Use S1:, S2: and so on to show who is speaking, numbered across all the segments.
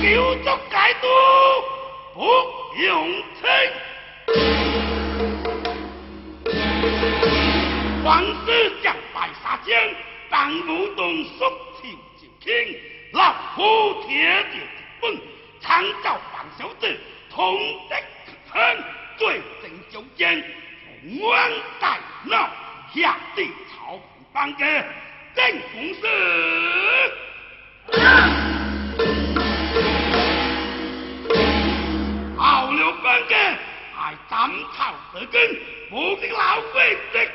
S1: 九族解毒不用清，皇师将白沙江，当武动速跳就轻，老夫铁定本，常照黄小子，同敌恨，最正九剑。王大闹下地草坪班个正公司，好还斩草得根，不给老鬼的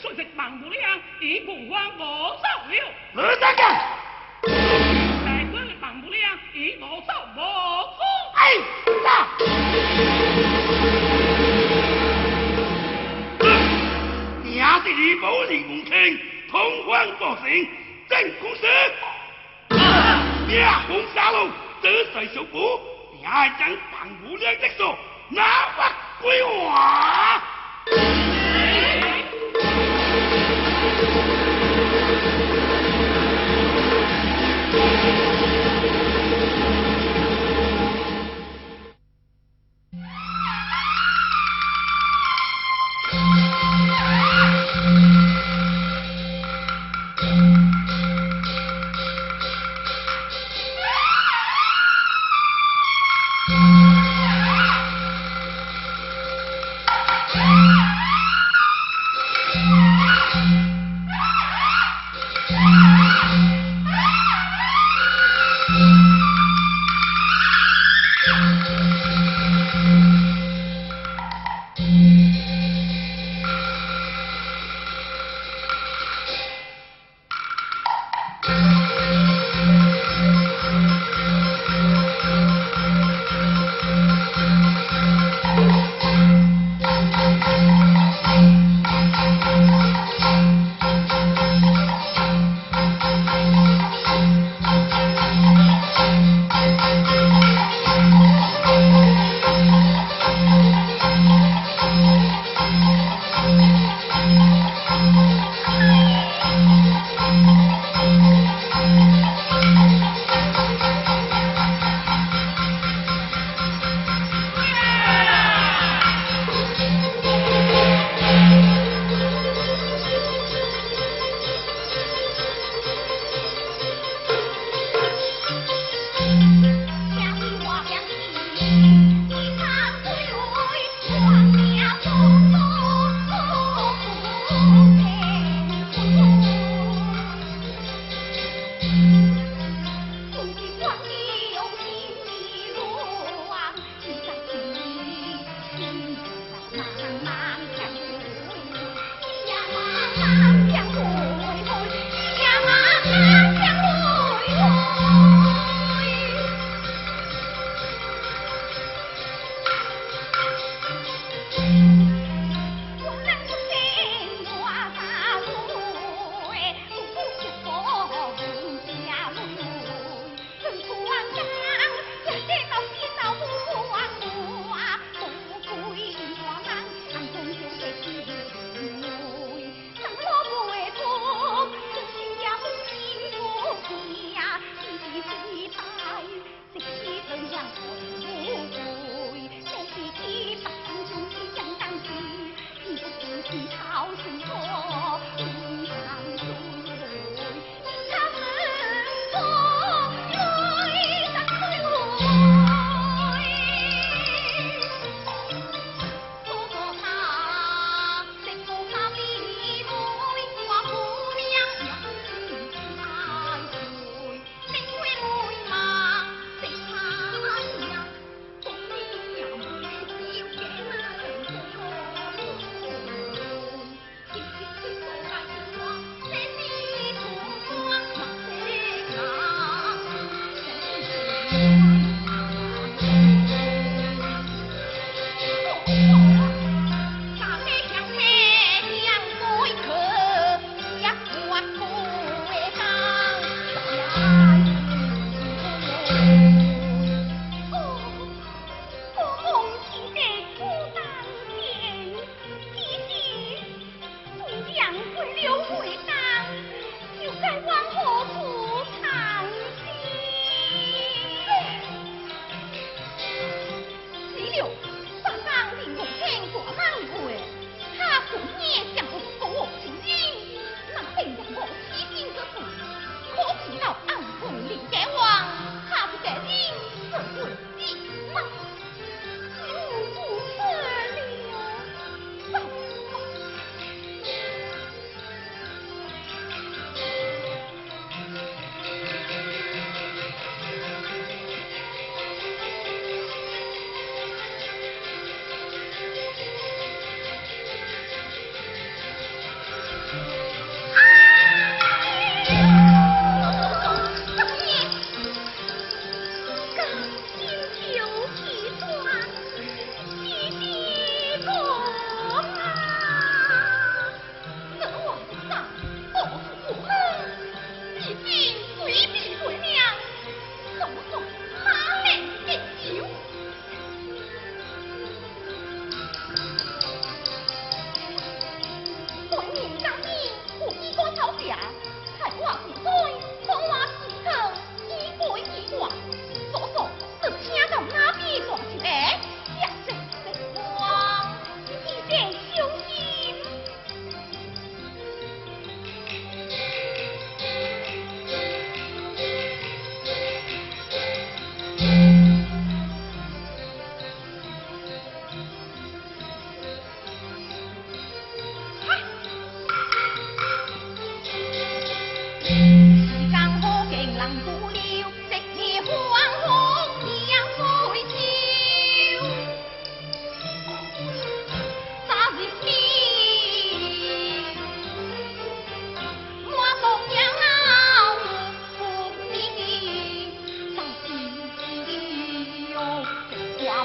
S2: 说直忙不了，已共王无走了。
S1: 哪三个？
S2: 大官忙不了，已无走无走。
S1: 哎，杀！也是李宝李梦清，同欢报信，正公司。灭红沙路，得水小股，也将半无量的手拿发归我。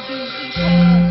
S1: people.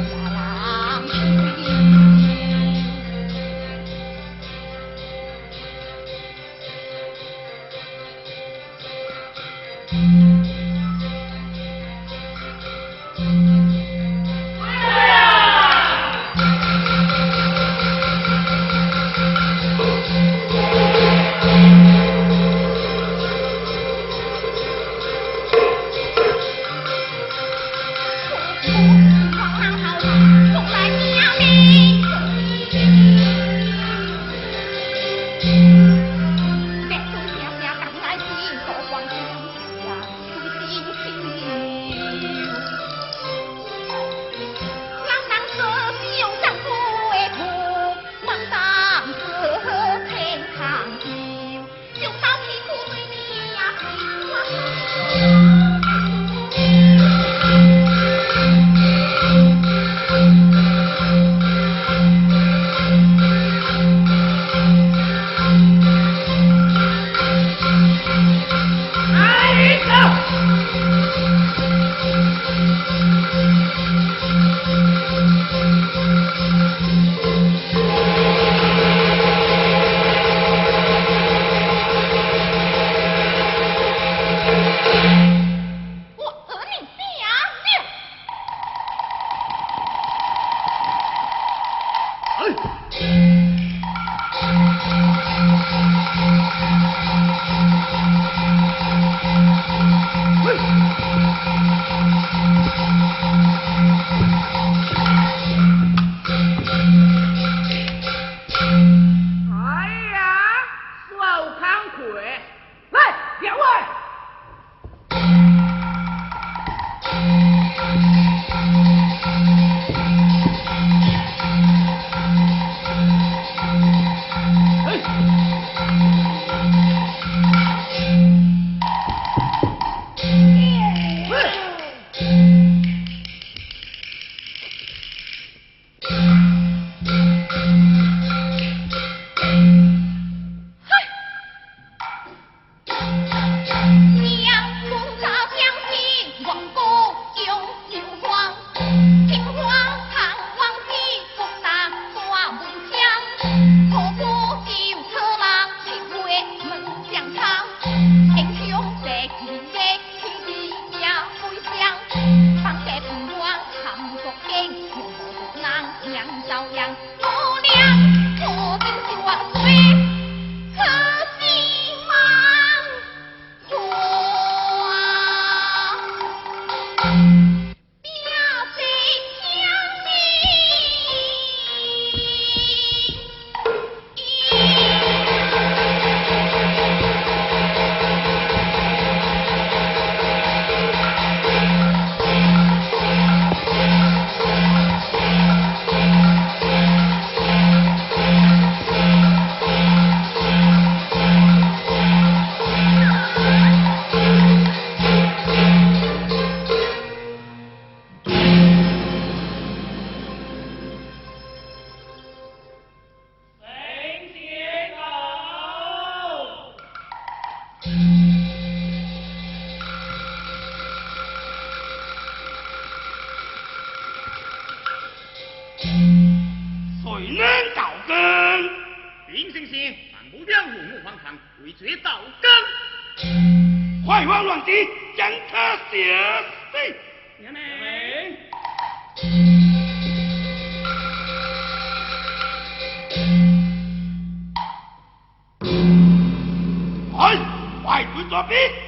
S1: Tobi?